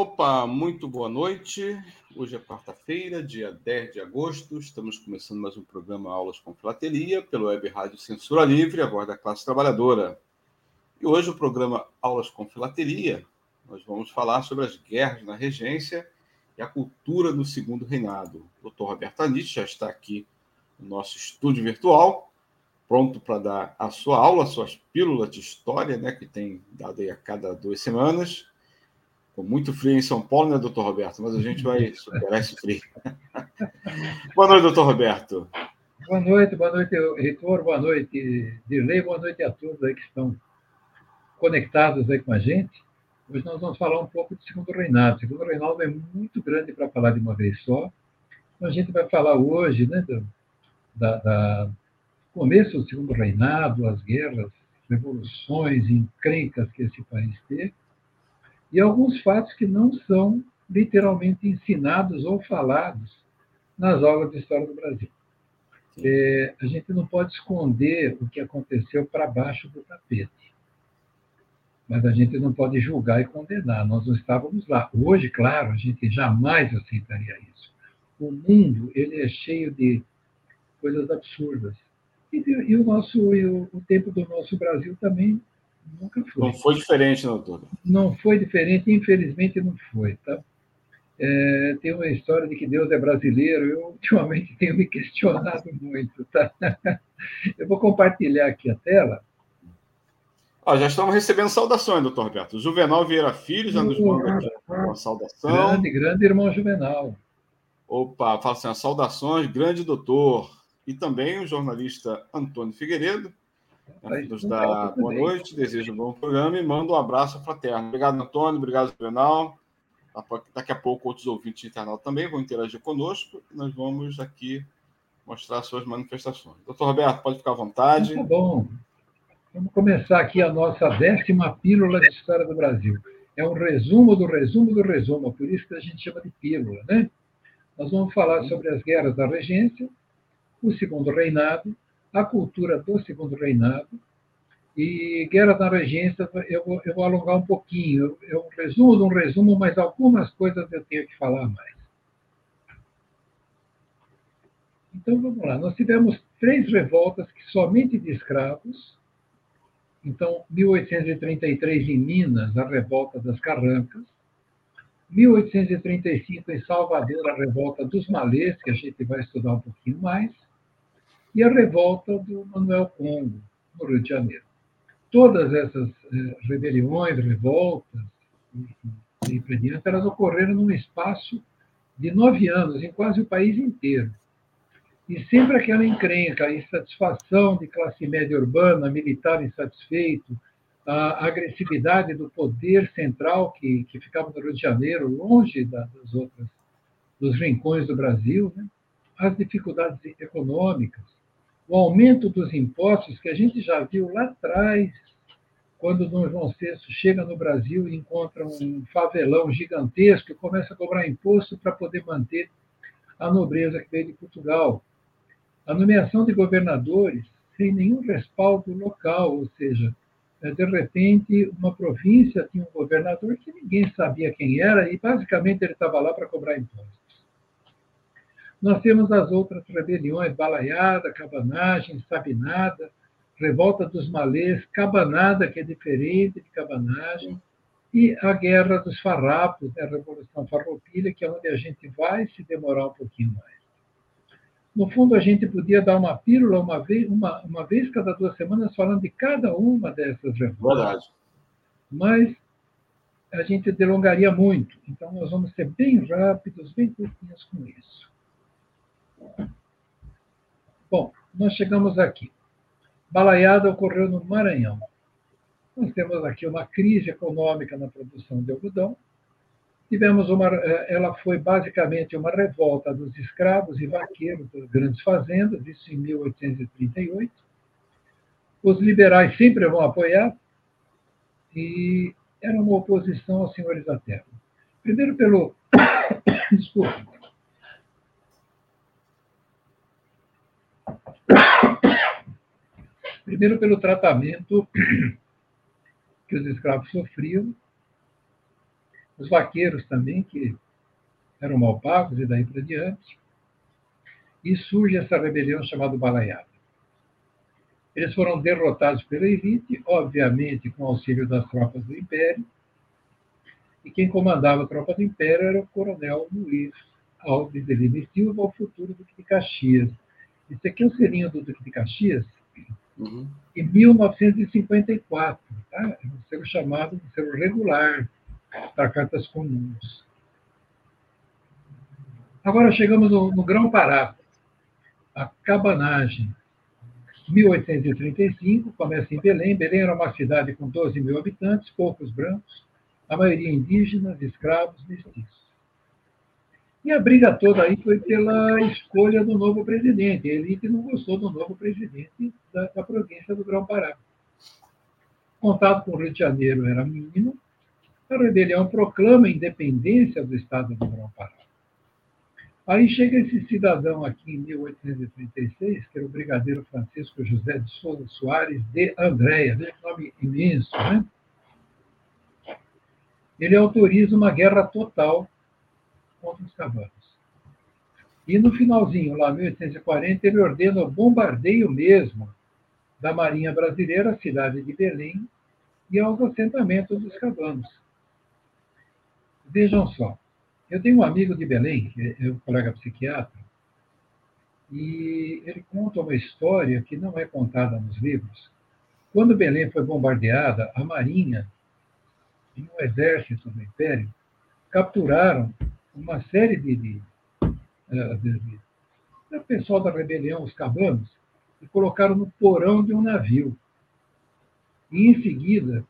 Opa, muito boa noite. Hoje é quarta-feira, dia 10 de agosto. Estamos começando mais um programa Aulas com Filatelia pelo Web Rádio Censura Livre, a voz da classe trabalhadora. E hoje o programa Aulas com Filatelia, nós vamos falar sobre as guerras na regência e a cultura do Segundo Reinado. O Dr. Roberto Anitt já está aqui no nosso estúdio virtual, pronto para dar a sua aula, suas pílulas de história, né, que tem dado aí a cada duas semanas. Muito frio em São Paulo, né, doutor Roberto? Mas a gente vai superar esse frio. boa noite, doutor Roberto. Boa noite, boa noite, reitor, boa noite, Dirley, boa noite a todos aí que estão conectados aí com a gente. Hoje nós vamos falar um pouco do segundo reinado. O segundo reinado é muito grande para falar de uma vez só. Então a gente vai falar hoje né, do da, da começo do segundo reinado, as guerras, revoluções, encrencas que esse país teve, e alguns fatos que não são literalmente ensinados ou falados nas aulas de história do Brasil. É, a gente não pode esconder o que aconteceu para baixo do tapete mas a gente não pode julgar e condenar. Nós não estávamos lá. Hoje, claro, a gente jamais aceitaria isso. O mundo ele é cheio de coisas absurdas. E, e o nosso e o, o, tempo do nosso Brasil também nunca foi. Não foi diferente, doutor? Não foi diferente, infelizmente não foi. Tá? É, tem uma história de que Deus é brasileiro. Eu ultimamente tenho me questionado muito. Tá? Eu vou compartilhar aqui a tela ah, já estamos recebendo saudações, doutor Roberto. Juvenal Vieira Filho já nos manda aqui uma saudação. Grande, grande irmão Juvenal. Opa, fala assim, saudações, grande doutor. E também o jornalista Antônio Figueiredo, nos dá boa noite, deseja um bom programa e manda um abraço fraterno. Obrigado, Antônio, obrigado, Juvenal. Daqui a pouco outros ouvintes internautas também vão interagir conosco e nós vamos aqui mostrar suas manifestações. Doutor Roberto, pode ficar à vontade. Tá bom. Vamos começar aqui a nossa décima pílula de história do Brasil. É um resumo do resumo do resumo, por isso que a gente chama de pílula, né? Nós vamos falar sobre as guerras da regência, o segundo reinado, a cultura do segundo reinado, e guerra da regência, eu vou, eu vou alongar um pouquinho. É um resumo um resumo, mas algumas coisas eu tenho que falar mais. Então vamos lá. Nós tivemos três revoltas que somente de escravos, então, 1833 em Minas, a revolta das Carrancas. 1835 em Salvador, a revolta dos Malês, que a gente vai estudar um pouquinho mais. E a revolta do Manuel Congo, no Rio de Janeiro. Todas essas eh, rebeliões, revoltas e, e elas ocorreram num espaço de nove anos, em quase o país inteiro. E sempre aquela encrenca, a insatisfação de classe média urbana, militar insatisfeito, a agressividade do poder central que, que ficava no Rio de Janeiro, longe das outras, dos rincões do Brasil, né? as dificuldades econômicas, o aumento dos impostos que a gente já viu lá atrás, quando Dom João VI chega no Brasil e encontra um favelão gigantesco e começa a cobrar imposto para poder manter a nobreza que veio de Portugal a nomeação de governadores sem nenhum respaldo local, ou seja, é, de repente uma província tinha um governador que ninguém sabia quem era e basicamente ele estava lá para cobrar impostos. Nós temos as outras rebeliões, Balaiada, Cabanagem, Sabinada, Revolta dos Malês, Cabanada, que é diferente de Cabanagem, e a Guerra dos Farrapos, né, a Revolução Farroupilha, que é onde a gente vai se demorar um pouquinho mais. No fundo, a gente podia dar uma pílula uma vez, uma, uma vez cada duas semanas falando de cada uma dessas. Verdade. Mas a gente delongaria muito. Então, nós vamos ser bem rápidos, bem curtinhos com isso. Bom, nós chegamos aqui. Balaiada ocorreu no Maranhão. Nós temos aqui uma crise econômica na produção de algodão. tivemos uma, ela foi basicamente uma revolta dos escravos e vaqueiros das grandes fazendas, isso em 1838. Os liberais sempre vão apoiar e era uma oposição aos senhores da terra. Primeiro pelo desculpe. Primeiro pelo tratamento que os escravos sofriam os vaqueiros também, que eram mal pagos e daí para diante. E surge essa rebelião chamada Balaiada. Eles foram derrotados pela elite, obviamente com auxílio das tropas do Império, e quem comandava a tropa do Império era o coronel Luiz Alves de Lima Silva, o futuro Duque de Caxias. Esse aqui é o selinho do Duque de Caxias, uhum. em 1954. Tá? Um selo chamado de selo regular, para cartas comuns. Agora chegamos no, no Grão-Pará, a cabanagem. 1835, começa em Belém. Belém era uma cidade com 12 mil habitantes, poucos brancos, a maioria indígenas, escravos, mestiços. E a briga toda aí foi pela escolha do novo presidente. A elite não gostou do novo presidente da, da província do Grão-Pará. Contato com o Rio de Janeiro era mínimo, a rebelião proclama a independência do Estado do Grão-Pará. Aí chega esse cidadão aqui em 1836, que era o brigadeiro Francisco José de Souza Soares de Andréia, né? nome imenso, né? Ele autoriza uma guerra total contra os cavalos. E no finalzinho, lá 1840, ele ordena o bombardeio mesmo da Marinha Brasileira, a cidade de Belém, e aos assentamentos dos cabanos. Vejam só, eu tenho um amigo de Belém, que é um colega psiquiatra, e ele conta uma história que não é contada nos livros. Quando Belém foi bombardeada, a Marinha e o exército do Império capturaram uma série de, de, eh, de, de, de pessoal da rebelião, os cabanos, e colocaram no porão de um navio. E, em seguida,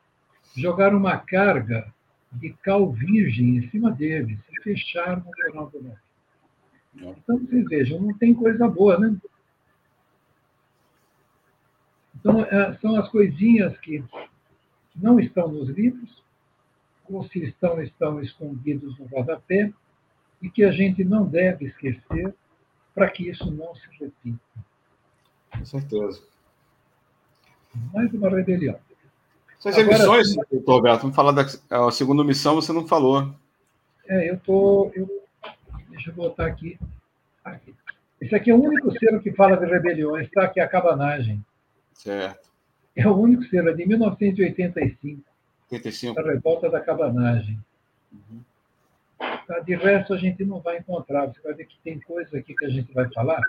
jogaram uma carga de cal virgem em cima deles e fecharam o Jornal do Norte. Então, vocês vejam, não tem coisa boa, né? Então, é, são as coisinhas que não estão nos livros, ou se estão, estão escondidos no rodapé, e que a gente não deve esquecer para que isso não se repita. Com certeza. Mais uma rebelião. Essas Agora, emissões, doutor Roberto, vamos falar da a segunda missão, você não falou. É, eu tô. Eu, deixa eu botar aqui. aqui. Esse aqui é o único selo que fala de rebeliões, tá? Que é a cabanagem. Certo. É o único selo, é de 1985. 85. A revolta da cabanagem. Uhum. Tá, de resto, a gente não vai encontrar. Você vai ver que tem coisas aqui que a gente vai falar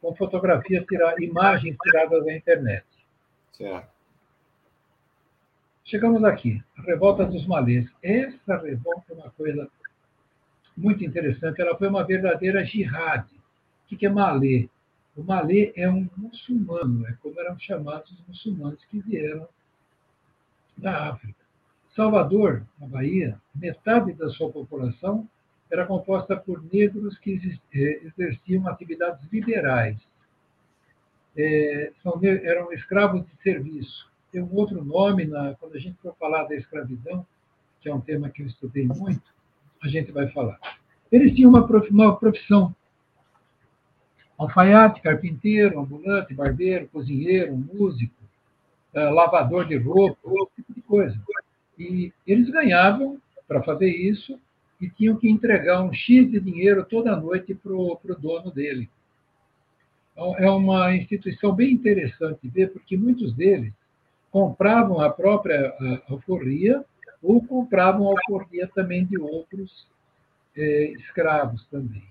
com fotografias, tirar, imagens tiradas da internet. Certo. Chegamos aqui, a revolta dos malês. Essa revolta é uma coisa muito interessante. Ela foi uma verdadeira jihad. O que é malê? O malê é um muçulmano, é como eram chamados os muçulmanos que vieram da África. Salvador, na Bahia, metade da sua população era composta por negros que eh, exerciam atividades liberais. É, são, eram escravos de serviço tem um outro nome, na, quando a gente for falar da escravidão, que é um tema que eu estudei muito, a gente vai falar. Eles tinham uma, profissão. Alfaiate, carpinteiro, ambulante, barbeiro, cozinheiro, músico, uh, lavador de roupa, esse tipo de coisa. E eles ganhavam para fazer isso e tinham que entregar um X de dinheiro toda noite para o dono dele. Então, é uma instituição bem interessante ver, porque muitos deles compravam a própria alforria ou compravam alforria também de outros é, escravos também.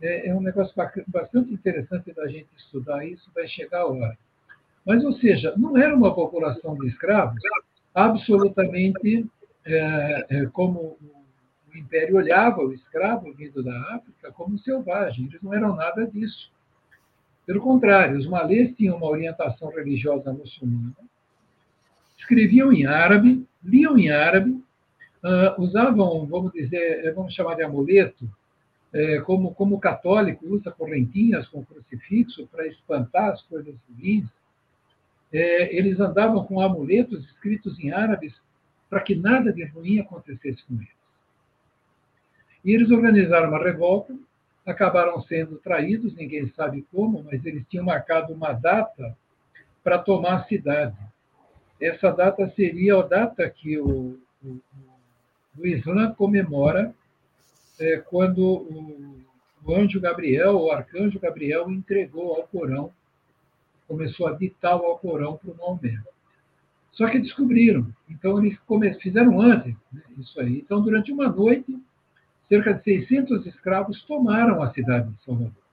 É, é, um negócio bastante interessante da gente estudar isso, vai chegar a hora. Mas, ou seja, não era uma população de escravos absolutamente é, é como o Império olhava o escravo vindo da África como selvagem. Eles não eram nada disso. Pelo contrário, os malês tinham uma orientação religiosa muçulmana, escreviam em árabe, liam em árabe, uh, usavam, vamos dizer, vamos chamar de amuleto, é, como, como católico usa correntinhas com crucifixo para espantar as coisas ruins, é, eles andavam com amuletos escritos em árabes para que nada de ruim acontecesse com eles. E eles organizaram uma revolta, acabaram sendo traídos, ninguém sabe como, mas eles tinham marcado uma data para tomar a cidade. Essa data seria a data que o, o, o Islã comemora é, quando o, o anjo Gabriel, o arcanjo Gabriel, entregou ao Corão, começou a ditar o Alcorão para o Maomé. Só que descobriram. Então, eles fizeram antes né, isso aí. Então, durante uma noite, cerca de 600 escravos tomaram a cidade de Salvador.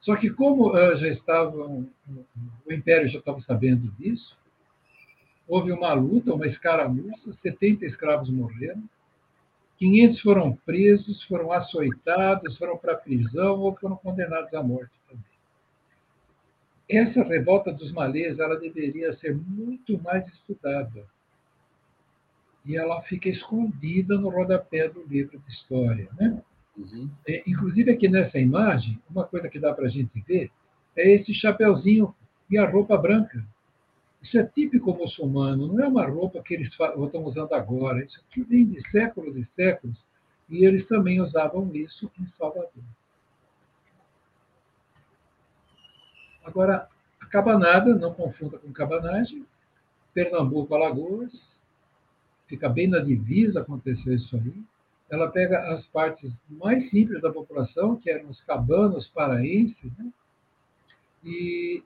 Só que, como uh, já estavam, o Império já estava sabendo disso, houve uma luta, uma escaramuça, 70 escravos morreram, 500 foram presos, foram açoitados, foram para a prisão ou foram condenados à morte também. Essa revolta dos malês ela deveria ser muito mais estudada. E ela fica escondida no rodapé do livro de história. Né? Uhum. É, inclusive, aqui nessa imagem, uma coisa que dá para a gente ver é esse chapeuzinho e a roupa branca. Isso é típico muçulmano, não é uma roupa que eles estão usando agora. Isso aqui vem de séculos e séculos, e eles também usavam isso em Salvador. Agora, a cabanada, não confunda com cabanagem, Pernambuco, Alagoas, fica bem na divisa, aconteceu isso aí. Ela pega as partes mais simples da população, que eram os cabanos paraenses, né? e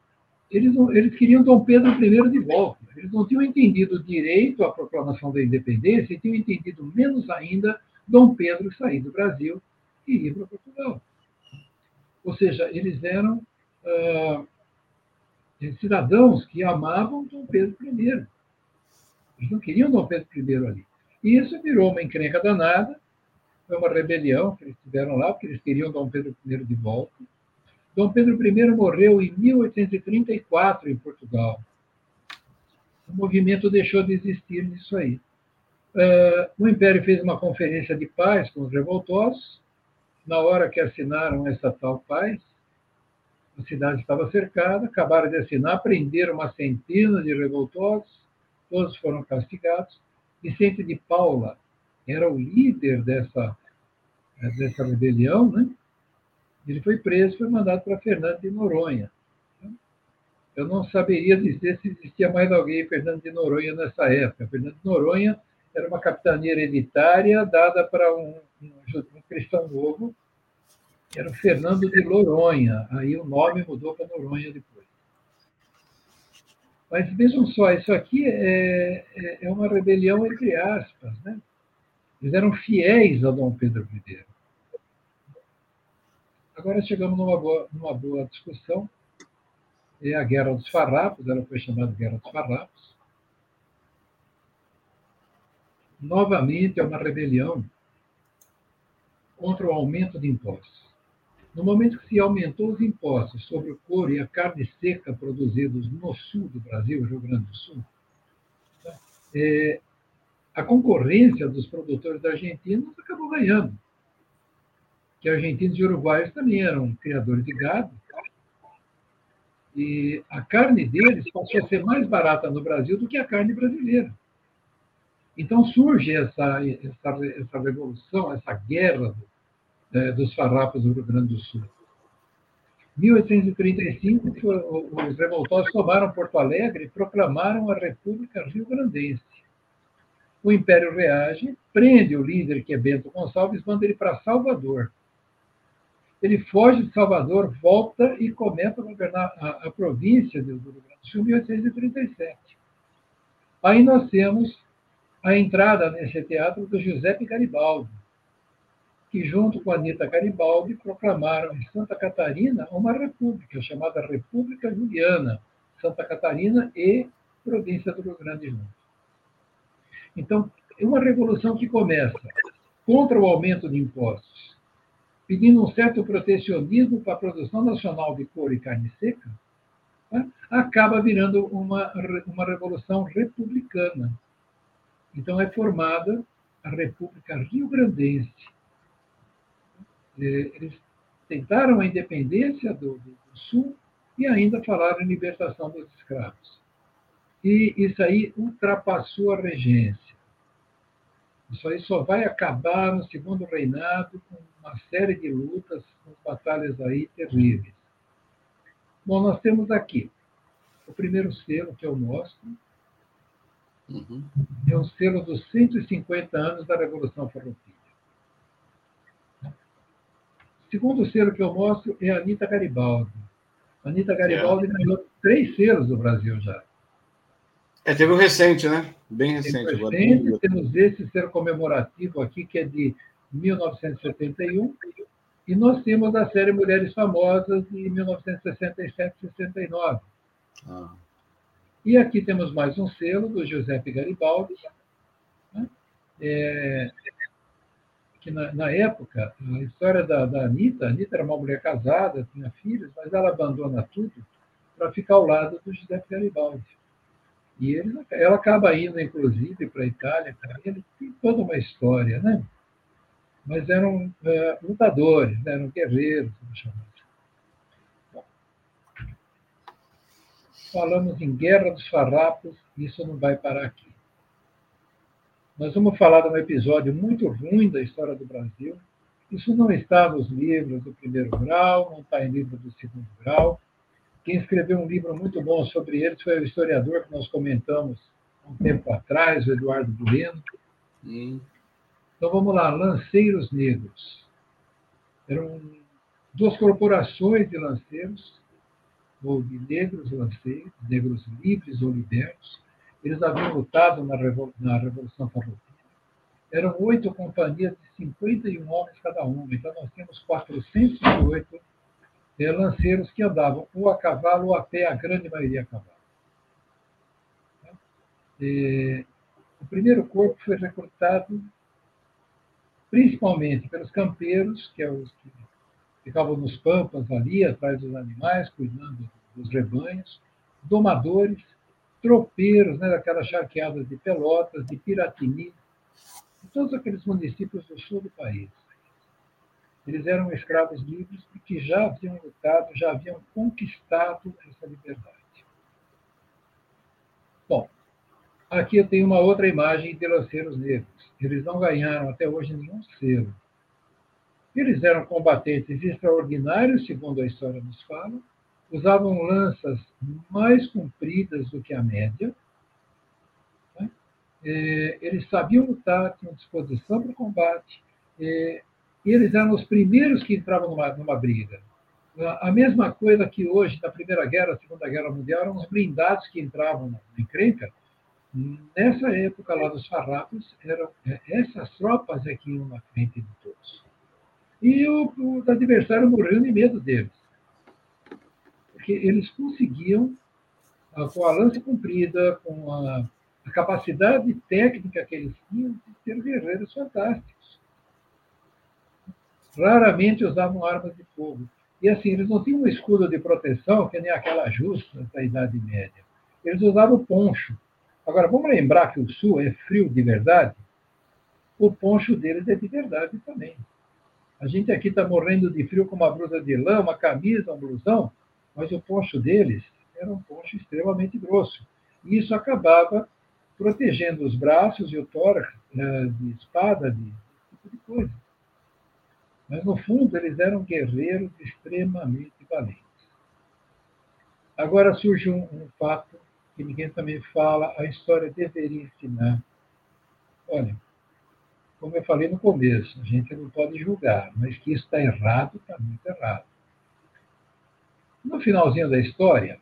eles, não, eles queriam Dom Pedro I de volta. Eles não tinham entendido direito a proclamação da independência e tinham entendido menos ainda Dom Pedro sair do Brasil e ir para Portugal. Ou seja, eles eram ah, cidadãos que amavam Dom Pedro I. Eles não queriam Dom Pedro I ali. E isso virou uma encrenca danada, foi uma rebelião que eles tiveram lá, porque eles queriam Dom Pedro I de volta. Dom Pedro I morreu em 1834 em Portugal. O movimento deixou de existir nisso aí. Uh, o Império fez uma conferência de paz com os revoltosos. Na hora que assinaram essa tal paz, a cidade estava cercada, acabaram de assinar, prenderam uma centena de revoltosos, todos foram castigados. Vicente de Paula era o líder dessa, dessa rebelião, né? Ele foi preso, foi mandado para Fernando de Noronha. Eu não saberia dizer se existia mais alguém Fernando de Noronha nessa época. Fernando de Noronha era uma capitania hereditária dada para um, um, um cristão novo, era Fernando de Noronha. Aí o nome mudou para Noronha depois. Mas vejam só, isso aqui é, é, é uma rebelião entre aspas. Né? Eles eram fiéis a Dom Pedro I. Agora chegamos numa boa, numa boa discussão. É a Guerra dos Farrapos, ela foi chamada Guerra dos Farrapos. Novamente é uma rebelião contra o aumento de impostos. No momento que se aumentou os impostos sobre o couro e a carne seca produzidos no sul do Brasil, Rio Grande do Sul, é, a concorrência dos produtores argentinos acabou ganhando que argentinos e uruguaios também eram criadores de gado. E a carne deles passou a ser mais barata no Brasil do que a carne brasileira. Então surge essa, essa, essa revolução, essa guerra é, dos farrapos do Rio Grande do Sul. Em 1835, os revoltosos tomaram Porto Alegre e proclamaram a República Rio-Grandense. O Império reage, prende o líder, que é Bento Gonçalves, manda ele para Salvador. Ele foge de Salvador, volta e começa a governar a, a província do Rio Grande do Sul em 1837. Aí nós temos a entrada nesse teatro do Giuseppe Garibaldi, que, junto com Anita Garibaldi, proclamaram em Santa Catarina uma república, chamada República Juliana, Santa Catarina e província do Rio Grande do Sul. Então, é uma revolução que começa contra o aumento de impostos, pedindo um certo protecionismo para a produção nacional de couro e carne seca, né, acaba virando uma, uma revolução republicana. Então, é formada a República Rio Grandense. É, eles tentaram a independência do, do, Sul e ainda falaram em libertação dos escravos. E isso aí ultrapassou a regência. Isso aí só vai acabar no segundo reinado com uma série de lutas, com batalhas aí terríveis. Bom, nós temos aqui o primeiro selo que eu mostro. Uhum. É um selo dos 150 anos da Revolução Farroupilha. O segundo selo que eu mostro é a Anitta Garibaldi. A Anitta Garibaldi é. ganhou três selos do Brasil já. É, teve um recente, né? Bem recente. recente temos esse selo comemorativo aqui, que é de 1971, e nós temos a série Mulheres Famosas de 1967-69. Ah. E aqui temos mais um selo do Giuseppe Garibaldi, né? é, que na, na, época, a história da, da Anitta, Anitta era uma mulher casada, tinha filhos, mas ela abandona tudo para ficar ao lado do Giuseppe Garibaldi. E ele, ela acaba indo, inclusive, para a Itália, ele tem toda uma história, né? Mas eram é, lutadores, né? eram guerreiros, vamos chamar falamos em Guerra dos Farrapos, isso não vai parar aqui. Nós vamos falar de um episódio muito ruim da história do Brasil. Isso não está nos livros do primeiro grau, não está em livro do segundo grau. Quem escreveu um livro muito bom sobre ele foi o historiador que nós comentamos um tempo atrás, o Eduardo Bueno. Hum. Então vamos lá, Lanceiros Negros. Eram duas corporações de lanceiros ou de negros lanceiros, negros livres ou libertos. Eles haviam lutado na, Revol na Revolução Farroupilha. Eram oito companhias de 51 homens cada uma. Então, nós temos 408 é, lanceiros que andavam ou a cavalo ou a pé, a grande maioria a cavalo. E, o primeiro corpo foi recrutado principalmente pelos campeiros, que, é os que ficavam nos pampas ali, atrás dos animais, cuidando dos rebanhos, domadores, tropeiros, né, daquelas charqueadas de Pelotas, de Piratini, de todos aqueles municípios do sul do país. Eles eram escravos livres porque já haviam lutado, já haviam conquistado essa liberdade. Bom, aqui eu tenho uma outra imagem de lanceiros negros. Eles não ganharam até hoje nenhum selo. Eles eram combatentes extraordinários, segundo a história nos fala, usavam lanças mais compridas do que a média. Né? É, eles sabiam lutar, tinham disposição para o combate. É, eles eram os primeiros que entravam numa, numa briga. A mesma coisa que hoje, na Primeira Guerra, Segunda Guerra Mundial, eram os blindados que entravam na encrenca. Nessa época lá dos farrapos, eram é, essas tropas é que iam na frente de todos. E o, o adversário morreu de medo deles porque eles conseguiam, ah, com a lança comprida, com a, capacidade técnica que eles tinham, de ter guerreiros fantásticos. Raramente usavam armas de fogo. E assim, eles não tinham um escudo de proteção, que nem aquela justa da Idade Média. Eles usavam poncho. Agora, vamos lembrar que o Sul é frio de verdade? O poncho deles é de verdade também. A gente aqui está morrendo de frio com uma blusa de lã, uma camisa, um blusão mas o poncho deles era um poncho extremamente grosso. E isso acabava protegendo os braços e o tórax né, de espada, de tipo de coisa. Mas, no fundo, eles eram guerreiros extremamente valentes. Agora surge um, um fato que ninguém também fala, a história deveria ensinar. Olha, como eu falei no começo, a gente não pode julgar, mas que isso está errado, está muito errado. No finalzinho da história,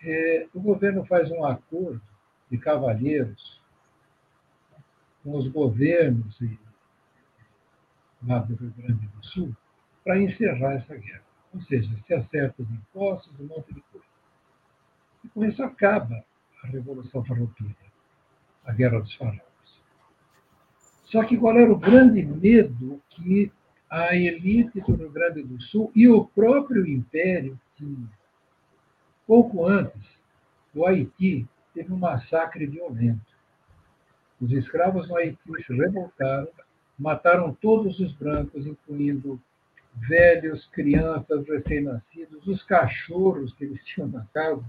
é, o governo faz um acordo de cavalheiros com os governos lá do Rio Grande do Sul para encerrar essa guerra. Ou seja, se acerta os impostos, um monte de coisa. E com isso acaba a Revolução Farroupilha, a Guerra dos Farrapos. Só que qual era o grande medo que a elite do Rio Grande do Sul e o próprio Império Pouco antes, o Haiti teve um massacre violento. Os escravos no Haiti se revoltaram, mataram todos os brancos, incluindo velhos, crianças, recém-nascidos, os cachorros que eles tinham na casa.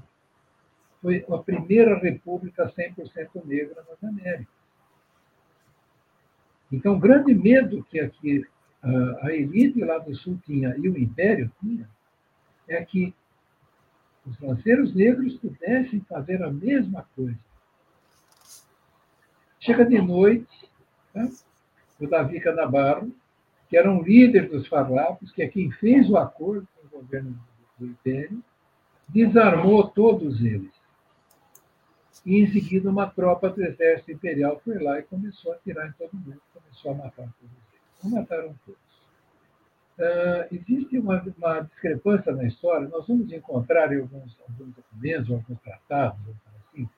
Foi a primeira república 100% negra nas Américas. Então, o grande medo que aqui a elite lá do Sul tinha e o Império tinha é que os lanceiros negros pudessem fazer a mesma coisa. Chega de noite, tá? o Davi Canabarro, que era um líder dos farrapos, que é quem fez o acordo com o governo do Império, desarmou todos eles. E, em seguida, uma tropa do exército imperial foi lá e começou a atirar em todo mundo, começou a matar todos eles. Não mataram todos. Uh, existe uma, uma, discrepância na história, nós vamos encontrar em alguns, alguns documentos, alguns tratados, assim,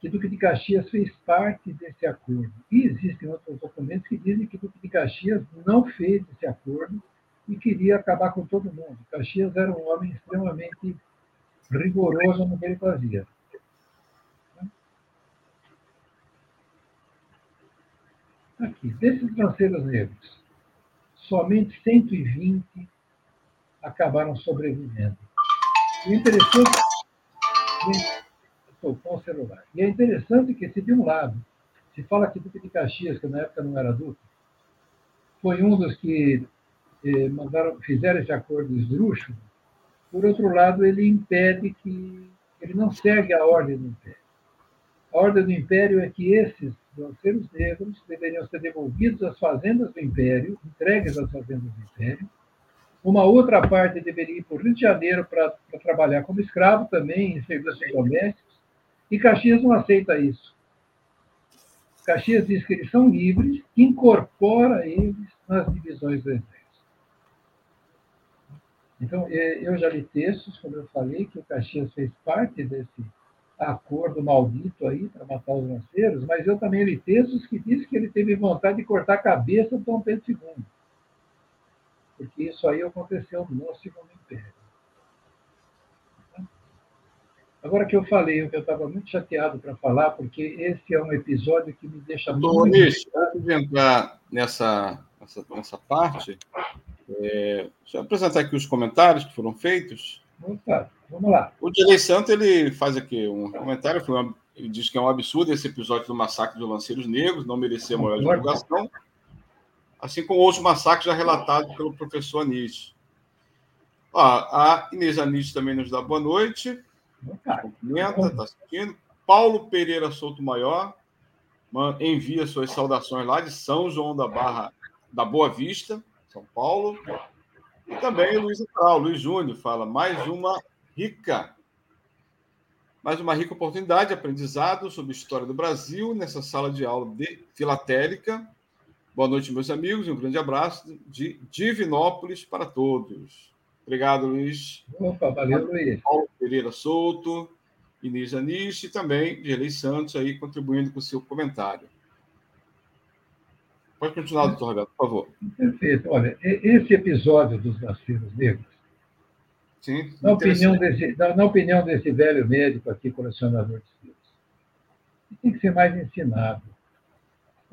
que Duque de Caxias fez parte desse acordo. E existem outros documentos que dizem que Duque de Caxias não fez esse acordo e queria acabar com todo mundo. Caxias era um homem extremamente rigoroso no que ele fazia. Aqui, desses lanceiros negros, somente 120 acabaram sobrevivendo. É interessante. Estou com o celular. E é interessante que, se de um lado se fala que Duque de Caxias, que na época não era Duque, foi um dos que eh, mandaram, fizeram esse acordo esdrúxulo, por outro lado, ele impede que. Ele não segue a ordem do Império. A ordem do Império é que esses lanceiros negros deveriam ser devolvidos às fazendas do Império, entregues às fazendas do Império. Uma outra parte deveria ir para o Rio de Janeiro para trabalhar como escravo também, em serviços domésticos. E Caxias não aceita isso. Caxias diz que eles são livres, incorpora eles nas divisões do Exército. Então, é, eu já li textos, como eu falei, que o Caxias fez parte desse acordo maldito aí para matar os lanceiros, mas eu também li textos que dizem que ele teve vontade de cortar a cabeça do Dom Pedro II. Porque isso aí aconteceu no Segundo Império. Agora que eu falei, eu estava muito chateado para falar, porque esse é um episódio que me deixa muito. Luiz, antes de entrar nessa, nessa, nessa parte, é, deixa eu apresentar aqui os comentários que foram feitos. Opa, vamos lá. O Dilei Santo ele faz aqui um comentário, ele diz que é um absurdo esse episódio do massacre dos lanceiros negros, não merecia maior divulgação, assim como outros massacres já relatados pelo professor Anis. Ó, a Inês Anis também nos dá boa noite. Cumprimenta, está assistindo. Paulo Pereira Souto Maior envia suas saudações lá de São João da Barra da Boa Vista, São Paulo. E também o Luiz Atral, Luiz Júnior, fala mais uma rica, mais uma rica oportunidade de aprendizado sobre a história do Brasil nessa sala de aula de filatélica. Boa noite, meus amigos, e um grande abraço de Divinópolis para todos. Obrigado, Luiz. Opa, valeu, Luiz. Paulo Pereira Souto, Inês Anis e também Gelei Santos aí contribuindo com o seu comentário. Pode continuar, doutor Roberto, por favor. Perfeito. Olha, esse episódio dos nascidos negros, Sim, na, opinião desse, na, na, opinião desse velho médico aqui, colecionador de filhos, tem que ser mais ensinado.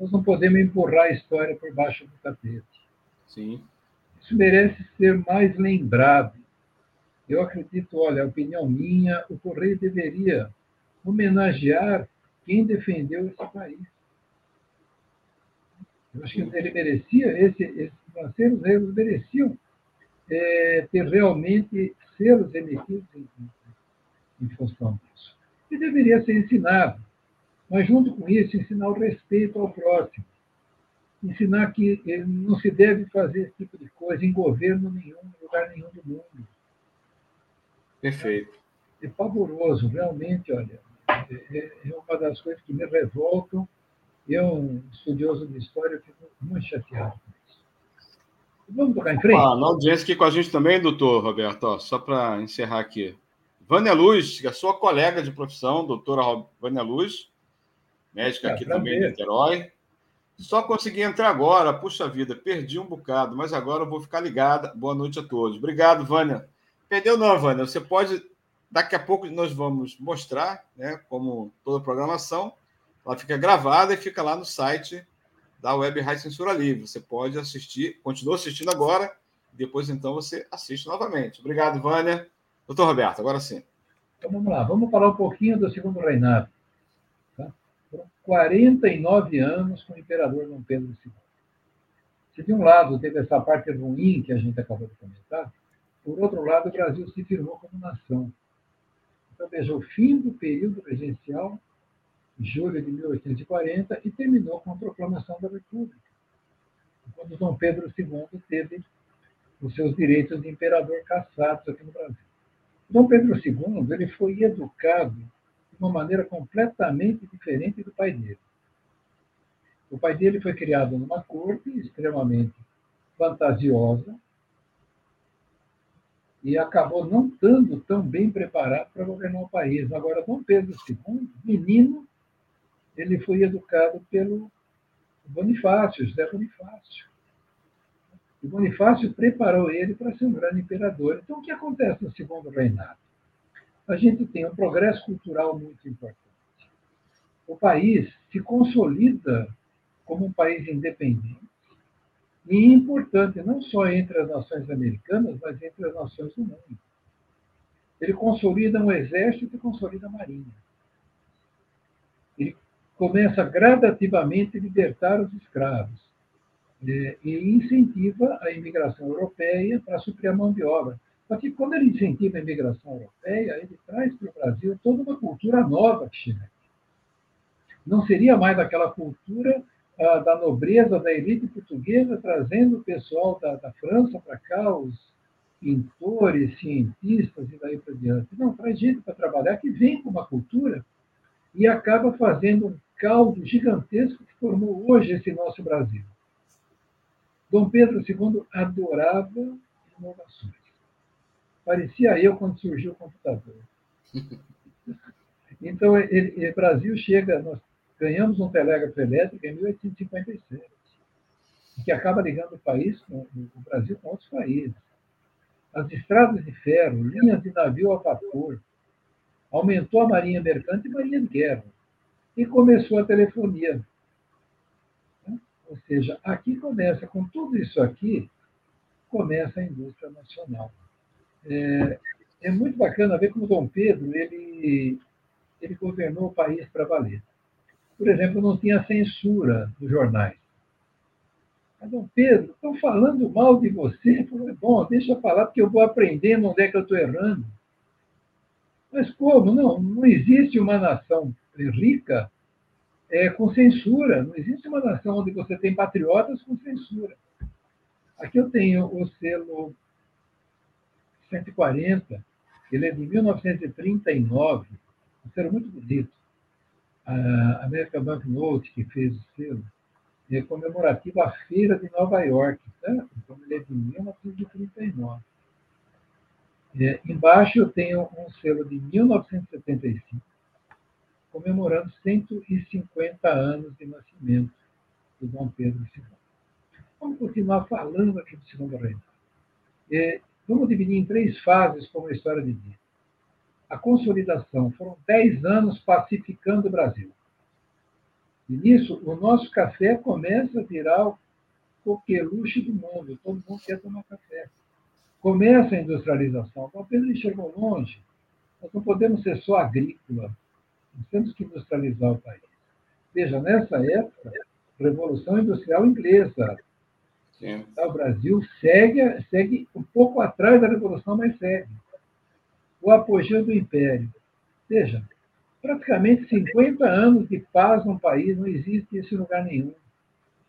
Nós não podemos empurrar a história por baixo do tapete. Sim. Isso merece ser mais lembrado. Eu acredito, olha, a opinião minha, o Correio deveria homenagear quem defendeu esse país. Eu acho que ele merecia, esse, esses financeiros eles mereciam é, ter realmente selos emitidos em, em, função disso. E deveria ser ensinado. Mas, junto com isso, ensinar o respeito ao próximo. Ensinar que não se deve fazer esse tipo de coisa em governo nenhum, em lugar nenhum do mundo. Perfeito. É, é pavoroso, realmente, olha. É, é uma das coisas que me revoltam eu, um estudioso de história, fico muito chateado com isso. Vamos tocar em frente? Ah, na audiência aqui com a gente também, doutor Roberto, ó, só para encerrar aqui. Vânia Luz, que é sua colega de profissão, doutora Vânia Luz, médica é, aqui também de Niterói. Só consegui entrar agora, puxa vida, perdi um bocado, mas agora eu vou ficar ligada. Boa noite a todos. Obrigado, Vânia. Perdeu não, Vânia. Você pode, daqui a pouco nós vamos mostrar, né, como toda a programação, ela fica gravada e fica lá no site da Web Rádio Censura Livre. Você pode assistir, continua assistindo agora, depois então você assiste novamente. Obrigado, Vânia. Doutor Roberto, agora sim. Então vamos lá, vamos falar um pouquinho do segundo reinado. Tá? Foram 49 anos com o imperador Dom Pedro II. Se de um lado teve essa parte ruim que a gente acabou de comentar, por outro lado, o Brasil se firmou como nação. Então, veja, o fim do período regencial, julho de 1840, e terminou com a proclamação da República, quando Dom Pedro II teve os seus direitos de imperador cassados aqui no Brasil. Dom Pedro II ele foi educado de uma maneira completamente diferente do pai dele. O pai dele foi criado numa corte extremamente fantasiosa e acabou não estando tão bem preparado para governar o país. Agora, Dom Pedro II, menino, ele foi educado pelo Bonifácio, José Bonifácio. E Bonifácio preparou ele para ser um grande imperador. Então, o que acontece no segundo reinado? A gente tem um progresso cultural muito importante. O país se consolida como um país independente e importante não só entre as nações americanas, mas entre as nações do mundo. Ele consolida um exército e consolida a marinha. Começa gradativamente a libertar os escravos é, e incentiva a imigração europeia para suprir a mão de obra. Só que quando ele incentiva a imigração europeia, ele traz para o Brasil toda uma cultura nova que chega. Não seria mais aquela cultura ah, da nobreza, da elite portuguesa, trazendo o pessoal da, da França para cá, os pintores, cientistas e daí para diante. Não, traz gente para trabalhar que vem com uma cultura e acaba fazendo um caldo gigantesco que formou hoje esse nosso Brasil. Dom Pedro II adorava inovações. Parecia eu quando surgiu o computador. Então, o Brasil chega, nós ganhamos um telégrafo elétrico em 1857, que acaba ligando o país, o Brasil com outros países. As estradas de ferro, linhas de navio a vapor, aumentou a marinha mercante e marinha de guerra. E começou a telefonia. Ou seja, aqui começa, com tudo isso aqui, começa a indústria nacional. É, é muito bacana ver como Dom Pedro ele, ele governou o país para valer por exemplo, não tinha censura nos jornais. Mas, Dom Pedro, estão falando mal de você. bom, deixa eu falar, porque eu vou aprendendo onde é que eu estou errando. Mas como? Não, não existe uma nação rica é, com censura. Não existe uma nação onde você tem patriotas com censura. Aqui eu tenho o selo 140, ele é de 1939, um selo muito bonito a American Banknote, que fez o selo, é comemorativo à Feira de Nova York, certo? Então, ele é de 1939. É, embaixo eu tenho um selo de 1975, comemorando 150 anos de nascimento do Dom Pedro II. Vamos continuar falando aqui do Segundo Reino. É, vamos dividir em três fases, como a história de dia a consolidação. Foram 10 anos pacificando o Brasil. E nisso, o nosso café começa a virar o coqueluche do mundo. Todo mundo quer tomar café. Começa a industrialização. Então, Pedro chegou longe. Nós não podemos ser só agrícola. Nós temos que industrializar o país. Veja, nessa época, Revolução Industrial Inglesa. Sim. O Brasil segue, segue um pouco atrás da Revolução, mas segue o apogeu do Império. Veja, praticamente 50 anos de paz no país, não existe esse lugar nenhum.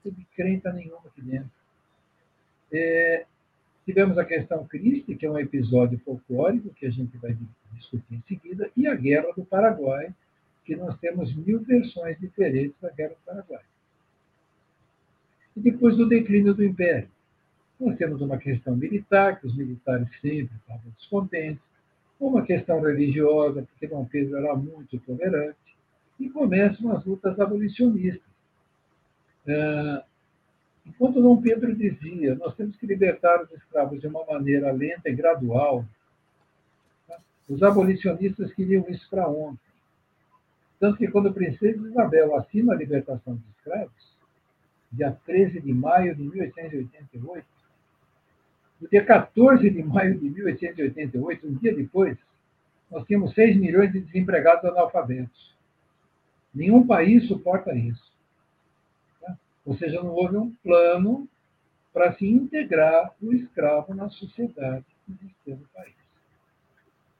Não tem crenta nenhuma aqui dentro. É, tivemos a questão Christi, que é um episódio folclórico que a gente vai discutir em seguida, e a Guerra do Paraguai, que nós temos mil versões diferentes da Guerra do Paraguai. E depois do declínio do Império. Nós temos uma questão militar, que os militares sempre estavam descontentes, uma questão religiosa, porque Dom Pedro era muito tolerante, e começam as lutas abolicionistas. É, enquanto Dom Pedro dizia, nós temos que libertar os escravos de uma maneira lenta e gradual, os abolicionistas queriam isso para ontem. Tanto que quando a princesa Isabel assina a libertação dos escravos, dia 13 de maio de 1888, no dia 14 de maio de 1888, um dia depois, nós tínhamos 6 milhões de desempregados analfabetos. Nenhum país suporta isso. Ou seja, não houve um plano para se integrar o escravo na sociedade que no país.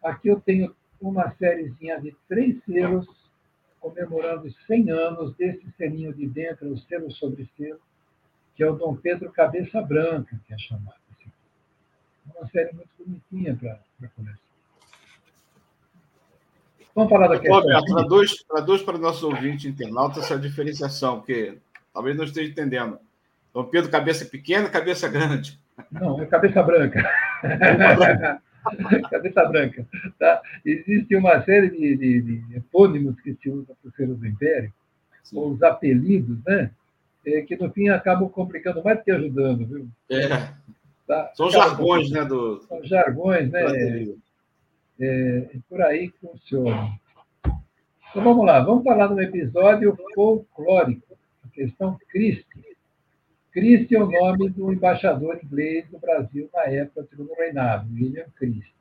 Aqui eu tenho uma sériezinha de três selos comemorando 100 anos desse selinho de dentro, o selo sobre selo, que é o Dom Pedro Cabeça Branca, que é chamado. Assim. Uma série muito bonitinha para começar. Vamos falar da questão. Traduz, traduz para o nosso ouvinte internauta essa diferenciação, porque talvez não esteja entendendo. Dom Pedro, cabeça pequena, cabeça grande. Não, é cabeça branca. cabeça branca. Tá? Existe uma série de, de, de epônimos que se usa para os seres do Império, Sim. ou os apelidos, né? É, que no fim acabam complicando mais do que ajudando, viu? É. Tá? São jargões, né? Do... São jargões, né? É, é, por aí que funciona. Então vamos lá, vamos falar de um episódio folclórico, questão Cristo. Cristo é o nome do embaixador inglês do Brasil na época do segundo reinado, William Christie.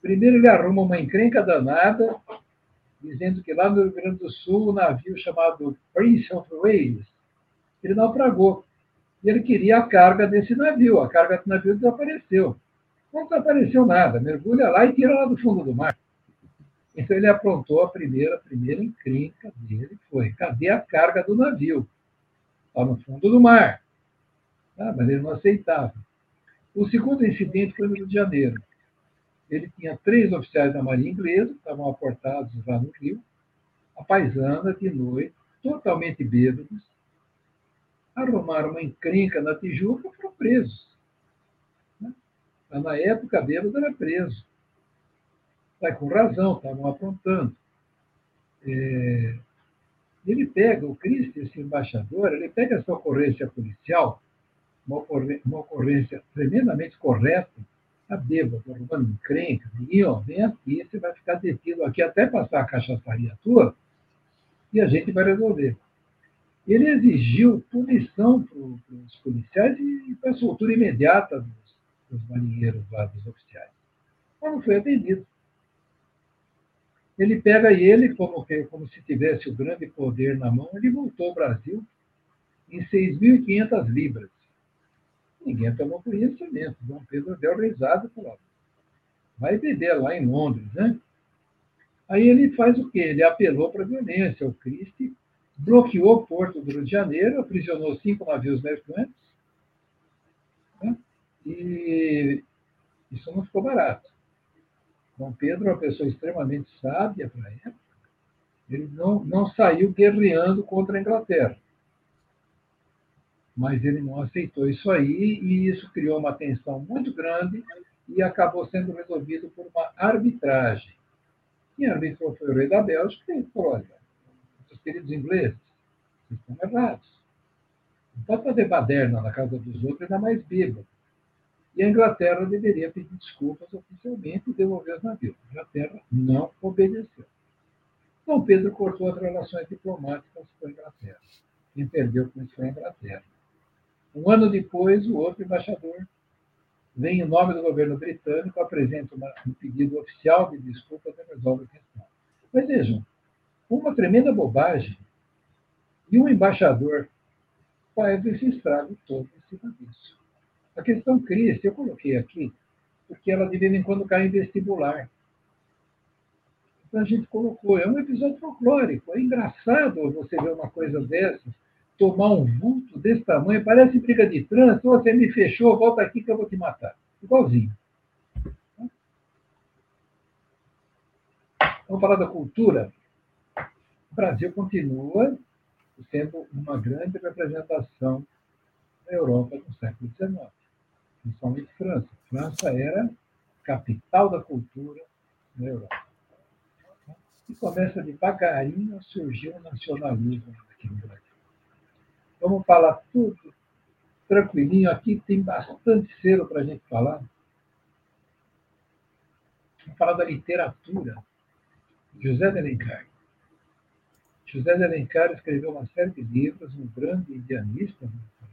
Primeiro ele arruma uma encrenca danada, dizendo que lá no Rio Grande do Sul, um navio chamado Prince of Wales, ele naufragou. E ele queria a carga desse navio. A carga do navio desapareceu. Não desapareceu nada. Mergulha lá e tira lá do fundo do mar. Então ele aprontou a primeira, a primeira encrenca dele foi: cadê a carga do navio? Está no fundo do mar. Ah, mas ele não aceitava. O segundo incidente foi no Rio de Janeiro. Ele tinha três oficiais da Marinha Inglesa, que estavam aportados lá no Rio, a paisana, de noite, totalmente bêbados, arrumaram uma encrenca na Tijuca e foram presos. Na época, bêbado era preso. Está com razão, estavam aprontando. É... Ele pega, o Cristo, esse embaixador, ele pega essa ocorrência policial, uma ocorrência, uma ocorrência tremendamente correta, a tá bêbado, roubando encrenca, e ó, vem aqui, você vai ficar detido aqui até passar a cachaçaria tua, e a gente vai resolver. Ele exigiu punição para os policiais e para a soltura imediata dos, dos marinheiros lá, dos oficiais. Mas não foi atendido. Ele pega ele, como, como se tivesse o grande poder na mão, ele voltou ao Brasil em 6.500 libras. Ninguém tomou conhecimento. Dom Pedro deu risada e falou: vai beber lá em Londres, né? Aí ele faz o quê? Ele apelou para a violência. O Christie bloqueou o porto do Rio de Janeiro, aprisionou cinco navios mercantes. Né? E isso não ficou barato. Dom Pedro uma pessoa extremamente sábia para a época. Ele não, não saiu guerreando contra a Inglaterra. Mas ele não aceitou isso aí e isso criou uma tensão muito grande e acabou sendo resolvido por uma arbitragem. Quem arbitrou foi o rei da Bélgica e falou, olha, os queridos ingleses, vocês estão errados. Não pode fazer baderna na casa dos outros, ainda mais bêbado. E a Inglaterra deveria pedir desculpas oficialmente e devolver os navios. A Inglaterra não obedeceu. Dom Pedro cortou as relações diplomáticas com a Inglaterra. Quem perdeu com isso foi a Inglaterra. Um ano depois, o outro embaixador vem em nome do governo britânico, apresenta uma, um pedido oficial de desculpas e resolve a questão. Mas vejam, uma tremenda bobagem e um embaixador faz esse estrago todo em cima disso. A questão Cristo, eu coloquei aqui, porque ela de vez em quando cai em vestibular. Então a gente colocou, é um episódio folclórico, é engraçado você ver uma coisa dessas, tomar um vulto desse tamanho, parece briga de trânsito, você me fechou, volta aqui que eu vou te matar. Igualzinho. Vamos falar da cultura. O Brasil continua sendo uma grande representação da Europa no século XIX principalmente França. França era capital da cultura na Europa. E começa devagarinho a surgir o um nacionalismo aqui no Brasil. Vamos falar tudo tranquilinho. Aqui tem bastante selo para a gente falar. Vamos falar da literatura. José de Alencar. José de Alencar escreveu uma série de livros, um grande indianista, assim.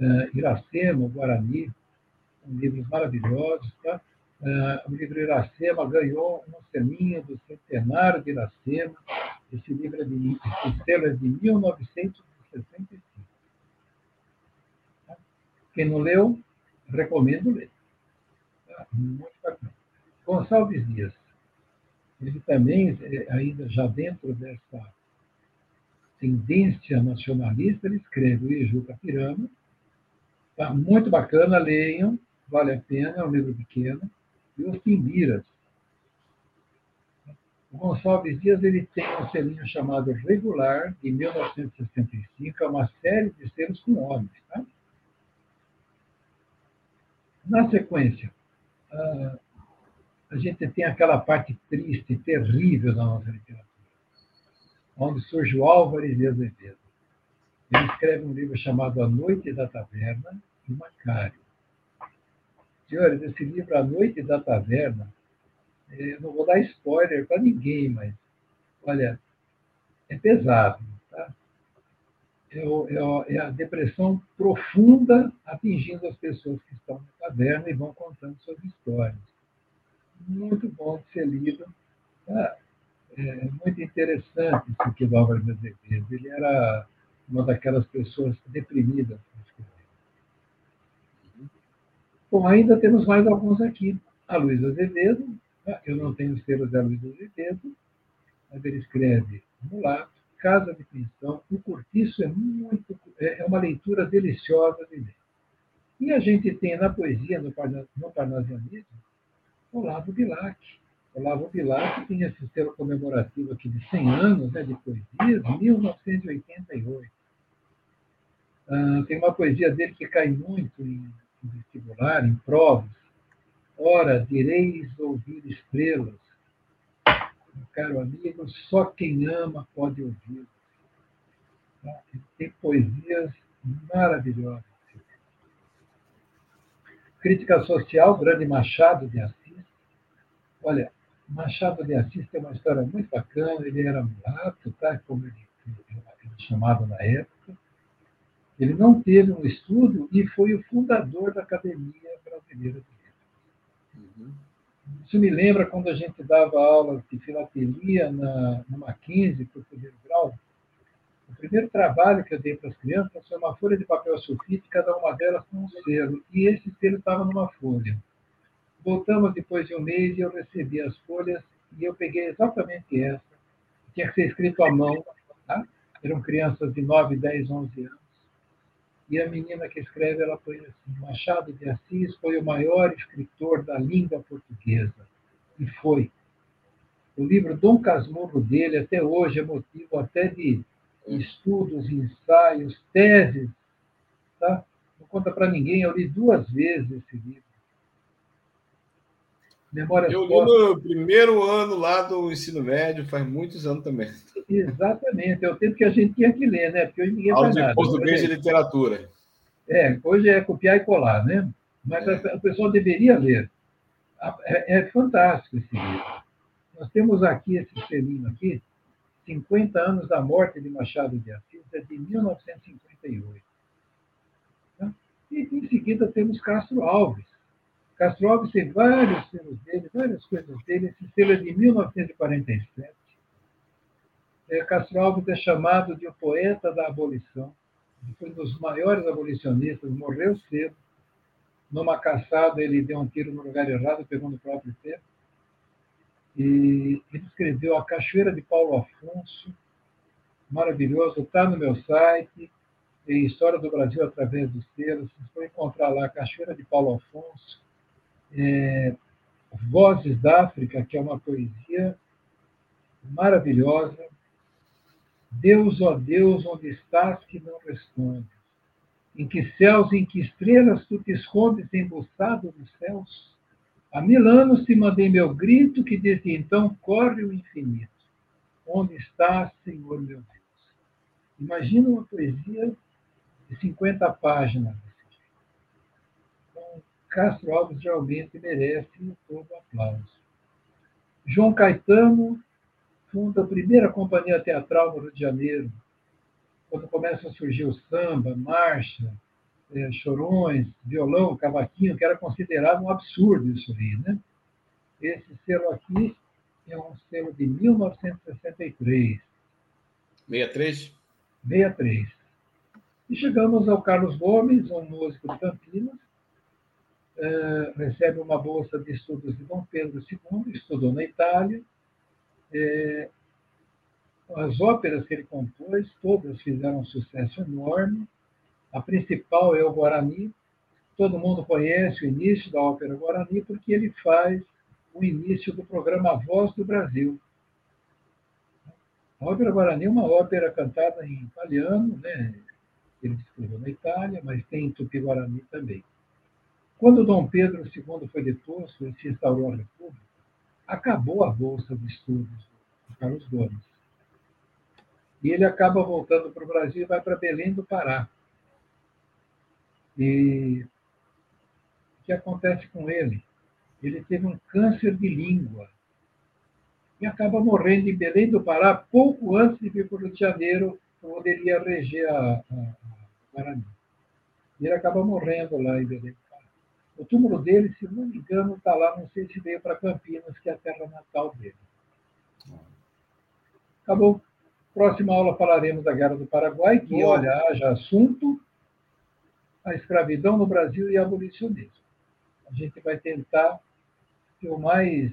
Uh, Iracema, Guarani, livros maravilhosos. Tá? Uh, o livro Iracema ganhou um selinho do centenário de Iracema. Esse livro é de, é de 1965. Tá? Quem não leu, recomendo ler. Tá? Muito bacana. Gonçalves Dias. Ele também, ainda já dentro dessa tendência nacionalista, ele escreve o Ijuca Pirama. Tá muito bacana, leiam, vale a pena, é um livro pequeno. E os Timbiras. O Gonçalves Dias ele tem um selinho chamado Regular, de 1965, é uma série de selos com homens. Tá? Na sequência, uh, a gente tem aquela parte triste, terrível da nossa literatura, onde surge o Álvares de Azevedo. Ele escreve um livro chamado A Noite da Taverna e Macário. Senhores, esse livro, A Noite da Taverna, eu não vou dar spoiler para ninguém, mas, olha, é pesado. Tá? É, é, é, a depressão profunda atingindo as pessoas que estão na taverna e vão contando suas histórias muito bom de ser lido. É, é muito interessante isso aqui do Álvaro Azevedo. Ele era uma daquelas pessoas deprimidas. Bom, ainda temos mais alguns aqui. A Luísa Azevedo, né? eu não tenho o selo da Luísa Azevedo, mas ele escreve Mulato, Casa de Pensão. O Cortiço é muito, é, é uma leitura deliciosa de ler. E a gente tem na poesia, no, parnasianismo, Olavo Bilac. Olavo Bilac tinha esse selo comemorativo aqui de 100 anos né, de poesias, 1988. Ah, tem uma poesia dele que cai muito em, em vestibular, em provas. Ora, direis ouvir estrelas. Meu caro amigo, só quem ama pode ouvir. Tá? Tem poesias maravilhosas. Crítica social, Grande Machado de Assis Olha, Machado de Assis tem uma história muito bacana. Ele era mulato, tá? como ele, ele chamava na época. Ele não teve um estudo e foi o fundador da Academia Brasileira de Letras. Uhum. Isso me lembra quando a gente dava aulas de filatelia na, na Mackenzie, para o primeiro grau. O primeiro trabalho que eu dei para as crianças foi uma folha de papel sulfite, cada uma delas com um selo. E esse selo estava numa folha. Voltamos depois de um mês e eu recebi as folhas e eu peguei exatamente essa. Tinha que ser escrito à mão, tá? eram crianças de 9, 10, 11 anos. E a menina que escreve, ela põe assim: Machado de Assis foi o maior escritor da língua portuguesa. E foi. O livro Dom Casmurro dele, até hoje, é motivo até de estudos, ensaios, teses. Tá? Não conta para ninguém, eu li duas vezes esse livro. Memória Eu li no primeiro ano lá do ensino médio, faz muitos anos também. Exatamente, é o tempo que a gente tinha que ler, né? Porque hoje ninguém Aula faz nada. português e literatura. É, hoje é copiar e colar, né? Mas é. o pessoal deveria ler. É, é, fantástico esse livro. Nós temos aqui esse selinho aqui, 50 anos da morte de Machado de Assis, é de 1958. E em seguida temos Castro Alves, Castro Alves tem vários selos dele, várias coisas dele. Esse selo é de 1947. É, Castro Alves é chamado de o poeta da abolição. Foi um dos maiores abolicionistas, morreu cedo. Numa caçada, ele deu um tiro no lugar errado, pegou no próprio pé. E ele escreveu A Cachoeira de Paulo Afonso, maravilhoso, está no meu site, tem História do Brasil através dos selos. Vocês vão encontrar lá a Cachoeira de Paulo Afonso, é, Vozes da África, que é uma poesia maravilhosa. Deus, ó Deus, onde estás que não respondes? Em que céus, em que estrelas tu te escondes embuçado nos céus? Há mil anos te mandei meu grito, que desde então corre o infinito. Onde estás, Senhor meu Deus? Imagina uma poesia de 50 páginas Castro Alves realmente merece todo o aplauso. João Caetano funda a primeira companhia teatral no Rio de Janeiro, quando começa a surgir o samba, marcha, é, chorões, violão, cavaquinho, que era considerado um absurdo isso aí, né? Esse selo aqui é um selo de 1963. 63? 63. E chegamos ao Carlos Gomes, um músico de Campinas, é, recebe uma bolsa de estudos de Dom Pedro II, estudou na Itália. É, as óperas que ele compôs, todas fizeram um sucesso enorme. A principal é o Guarani. Todo mundo conhece o início da ópera Guarani porque ele faz o início do programa Voz do Brasil. A ópera Guarani é uma ópera cantada em italiano, né? ele escreveu na Itália, mas tem em Tupi-Guarani também. Quando Dom Pedro II foi deposto e se instaurou a República, acabou a bolsa de estudos do Carlos Gomes. E ele acaba voltando para o Brasil e vai para Belém do Pará. E o que acontece com ele? Ele teve um câncer de língua e acaba morrendo em Belém do Pará pouco antes de vir para o Rio de Janeiro, onde ele ia reger a, a, a Guarani. E ele acaba morrendo lá em Belém. O túmulo dele, se não me engano, está lá, não sei se veio para Campinas, que é a terra natal dele. Acabou. Próxima aula falaremos da Guerra do Paraguai, que, Boa. olha, haja assunto, a escravidão no Brasil e abolicionismo. A gente vai tentar ser o mais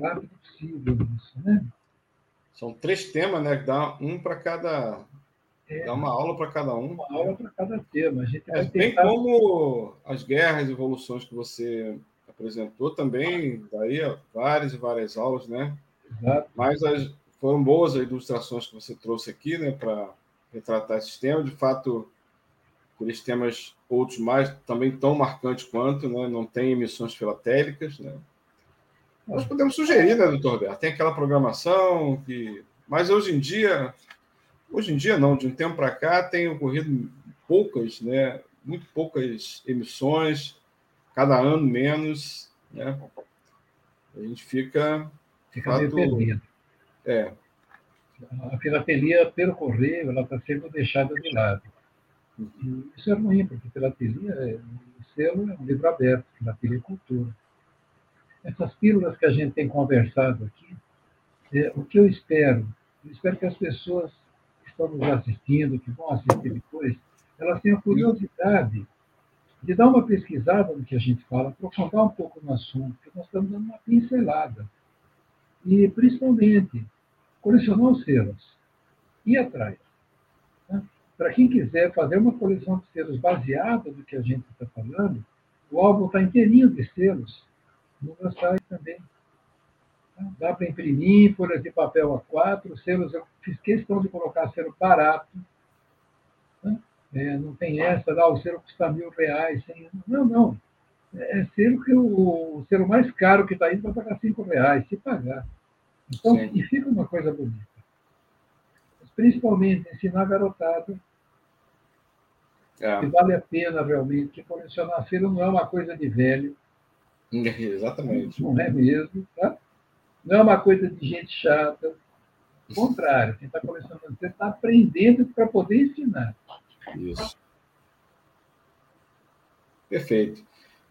rápido possível nisso, né? São três temas, né? Dá um para cada. É, dá uma aula para cada um. Uma aula para cada tema. A gente é, bem como as guerras e evoluções que você apresentou também, daí várias e várias aulas, né? Exato. Mas as, foram boas as ilustrações que você trouxe aqui, né? Para retratar esses temas. De fato, aqueles temas outros mais também tão marcantes quanto, né? Não tem emissões filatélicas, né? Nós podemos sugerir, né, doutor Alberto? Tem aquela programação que. Mas hoje em dia, hoje em dia não, de um tempo para cá tem ocorrido poucas, né? Muito poucas emissões, cada ano menos, né? A gente fica. Fica fato, perdido. É. A filatelia, pelo correio, ela está sendo deixada de lado. E isso é ruim, porque filatelia, é, o selo é um livro aberto, filatelia é cultura essas pílulas que a gente tem conversado aqui, é, o que eu espero, eu espero que as pessoas estão nos assistindo, que vão assistir depois, elas tenham curiosidade de dar uma pesquisada no que a gente fala, aprofundar um pouco no assunto, porque nós estamos dando uma pincelada. E, principalmente, colecionar os selos. Ir atrás. Né? Para quem quiser fazer uma coleção de selos baseada no que a gente está falando, o álbum está inteirinho de selos no meu site também. Dá para imprimir folhas de papel A4, selos, eu fiz questão de colocar selo barato. Né? É, não tem essa, ah, o selo custa mil reais. Sem... Não, não. É selo que o, o selo mais caro que está indo vai pagar cinco reais, se pagar. Então, Sim. e fica uma coisa bonita. Mas, principalmente, ensinar garotada é. que vale a pena realmente, que colecionar selo não é uma coisa de velho, Exatamente. Não é mesmo, tá? Não é uma coisa de gente chata. Ao contrário, quem está começando você está aprendendo para poder ensinar. Isso. Perfeito.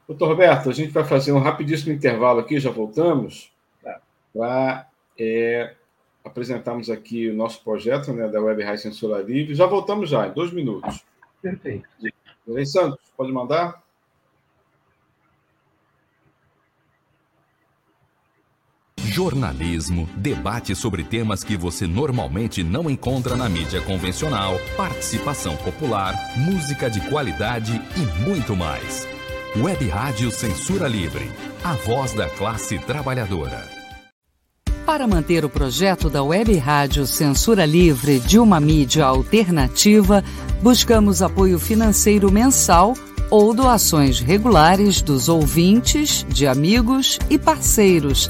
Doutor Roberto, a gente vai fazer um rapidíssimo intervalo aqui, já voltamos, tá. para é, apresentarmos aqui o nosso projeto né, da Web Rádio Censura Livre. Já voltamos já, em dois minutos. Perfeito. Lei Santos, pode mandar? Jornalismo, debate sobre temas que você normalmente não encontra na mídia convencional, participação popular, música de qualidade e muito mais. Web Rádio Censura Livre, a voz da classe trabalhadora. Para manter o projeto da Web Rádio Censura Livre de uma mídia alternativa, buscamos apoio financeiro mensal ou doações regulares dos ouvintes, de amigos e parceiros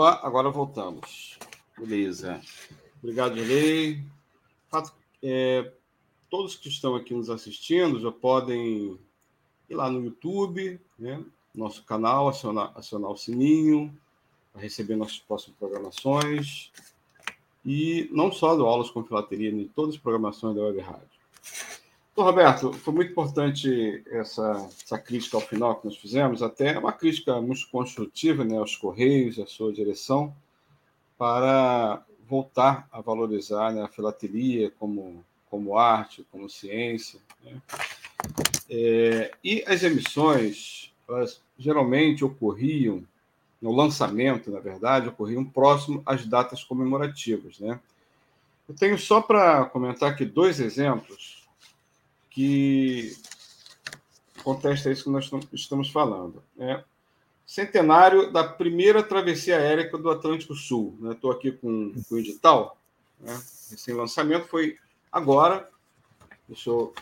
Opa, agora voltamos. Beleza. Obrigado, Lei. É, todos que estão aqui nos assistindo já podem ir lá no YouTube, né? nosso canal, acionar, acionar o sininho para receber nossas próximas programações. E não só do Aulas com Filateria, nem todas as programações da Web Rádio. Então, Roberto, foi muito importante essa, essa crítica ao final que nós fizemos, até uma crítica muito construtiva né, aos Correios, à sua direção, para voltar a valorizar né, a filatelia como, como arte, como ciência. Né? É, e as emissões, elas geralmente ocorriam, no lançamento, na verdade, ocorriam próximo às datas comemorativas. Né? Eu tenho só para comentar aqui dois exemplos que contesta isso que nós estamos falando. É, centenário da primeira travessia aérea do Atlântico Sul. Estou né? aqui com, com, o edital. Né? Esse lançamento foi agora. Deixa eu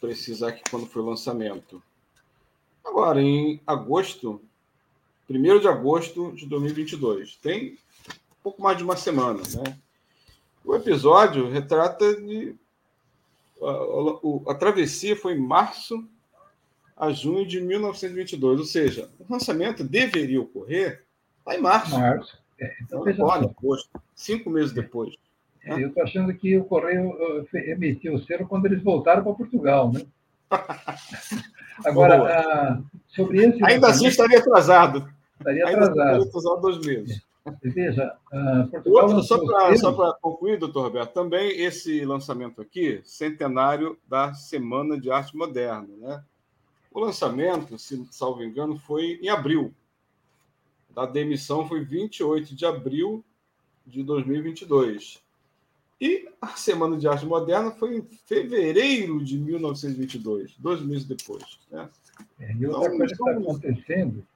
precisar aqui quando foi o lançamento. Agora, em agosto, 1 de agosto de 2022. Tem um pouco mais de uma semana. Né? O episódio retrata de a, a, a travessia foi em março a junho de 1922, ou seja, o lançamento deveria ocorrer lá em março. Março. É, então, então agora, agosto, cinco meses depois. É, né? Eu estou achando que o Correio emitiu o selo quando eles voltaram para Portugal, né? Agora, ah, sobre esse. Ainda assim estaria atrasado. Estaria atrasado. Ainda estaria atrasado dois meses. Veja, uh, Portugal. Outro, só para concluir, doutor Roberto, também esse lançamento aqui, centenário da Semana de Arte Moderna. Né? O lançamento, se salvo engano, foi em abril. A demissão foi 28 de abril de 2022. E a Semana de Arte Moderna foi em fevereiro de 1922, dois meses depois. Né? É, e outra então, coisa que está acontecendo,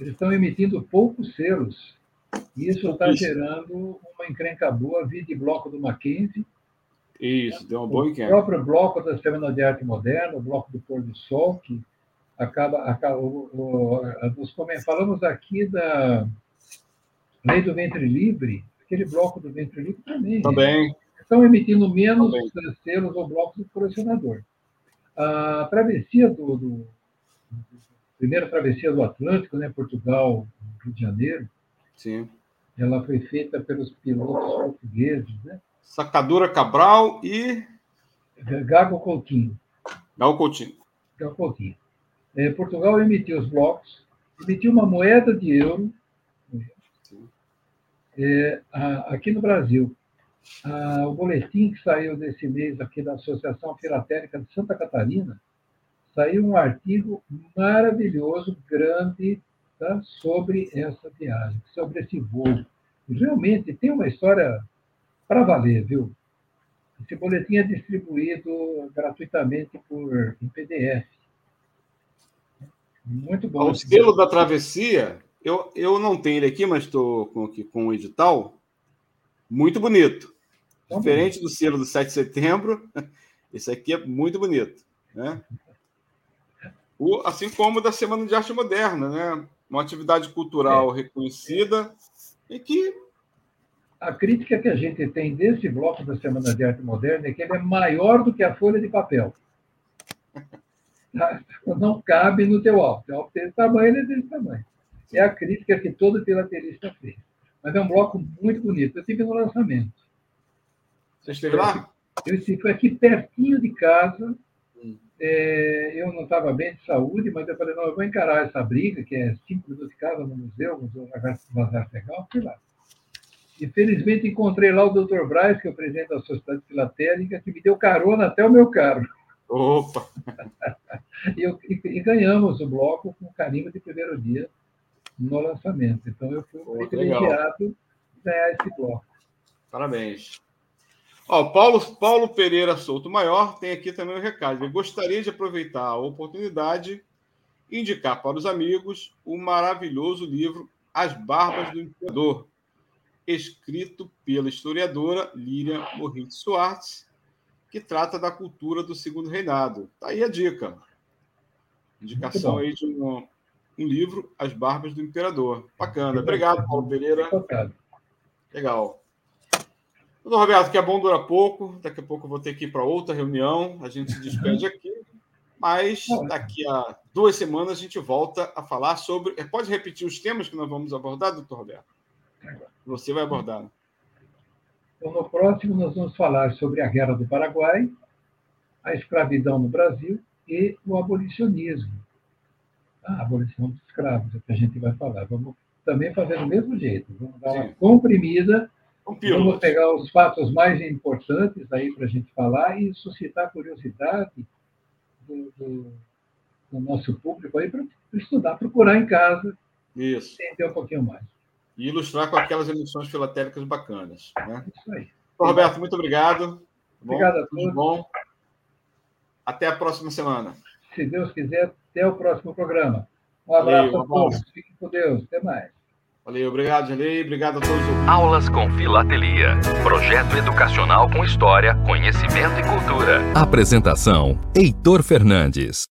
eles estão emitindo poucos selos isso está gerando uma encrenca boa, vi de bloco do Mackenzie. Isso, deu uma boa encrenca. O próprio bloco da Semana de Arte Moderna, o bloco do Pôr do Sol, que acaba. acaba o, o, nós falamos aqui da Lei do Ventre Livre, aquele bloco do Ventre Livre também. Também. Estão emitindo menos também. selos ou blocos do colecionador. A travessia do, do primeira travessia do Atlântico, né, Portugal, Rio de Janeiro, Sim. Ela foi feita pelos pilotos portugueses, né? Sacadura Cabral e. Gago Coutinho. Gago Coutinho. Gago Coutinho. É, Portugal emitiu os blocos, emitiu uma moeda de euro. É, a, aqui no Brasil, a, o boletim que saiu desse mês aqui da Associação Filatélica de Santa Catarina, saiu um artigo maravilhoso, grande, tá? sobre essa viagem, sobre esse voo. realmente tem uma história para valer, viu? Esse boletim é distribuído gratuitamente por em PDF. Muito bom. O selo da travessia, eu, eu não tenho ele aqui, mas estou com, aqui com o edital. Muito bonito. Tá Diferente do selo do 7 de setembro, esse aqui é muito bonito. Né? O, assim como da Semana de Arte Moderna, né? Uma atividade cultural é. reconhecida e que. A crítica que a gente tem desse bloco da Semana de Arte Moderna é que ele é maior do que a folha de papel. Não cabe no teu álbum. O álbum tem esse tamanho, ele é desse tamanho. É a crítica que todo filaterista fez. Mas é um bloco muito bonito. Eu estive no lançamento. Você esteve lá? Eu estive aqui pertinho de casa. É, eu não estava bem de saúde, mas eu falei, não, eu vou encarar essa briga, que é cinco minutos de casa no museu, Museu Bazar Legal, fui lá. Infelizmente, encontrei lá o Dr. Braz, que é o presidente da Sociedade Filatélica, que me deu carona até o meu carro. Opa! e, eu, e, e, ganhamos o bloco com carimbo de primeiro dia no lançamento. Então, eu fui oh, privilegiado de ganhar esse bloco. Parabéns. Ó, Paulo, Paulo Pereira Souto Maior tem aqui também o um recado. Ele gostaria de aproveitar a oportunidade e indicar para os amigos o maravilhoso livro As Barbas do Imperador, escrito pela historiadora Líria Moritz Schwartz, que trata da cultura do Segundo Reinado. Tá aí a dica. Indicação aí de um, um, livro, As Barbas do Imperador. Bacana. Obrigado, Paulo Pereira. Legal. Doutor Roberto, que é bom dura pouco. Daqui a pouco eu vou ter que ir para outra reunião. A gente se despede aqui. Mas daqui a duas semanas a gente volta a falar sobre. É, pode repetir os temas que nós vamos abordar, doutor Roberto? Você vai abordar. Né? Então, no próximo, nós vamos falar sobre a Guerra do Paraguai, a escravidão no Brasil e o abolicionismo. A abolição dos escravos, é o que a gente vai falar. Vamos também fazer do mesmo jeito. Vamos dar uma comprimida Vamos pegar os fatos mais importantes aí para a gente falar e suscitar curiosidade do, do, do nosso público aí para estudar, procurar em casa, Isso. entender um pouquinho mais. E ilustrar com aquelas emissões filatélicas bacanas. Né? Isso aí. Roberto, muito obrigado. Obrigado a todos. Bom. Até a próxima semana. Se Deus quiser, até o próximo programa. Um abraço Valeu, a todos. Fiquem com Deus. Até mais. Valeu, obrigado, Janei. Obrigado a todos. Aulas com Filatelia. Projeto educacional com história, conhecimento e cultura. Apresentação: Heitor Fernandes.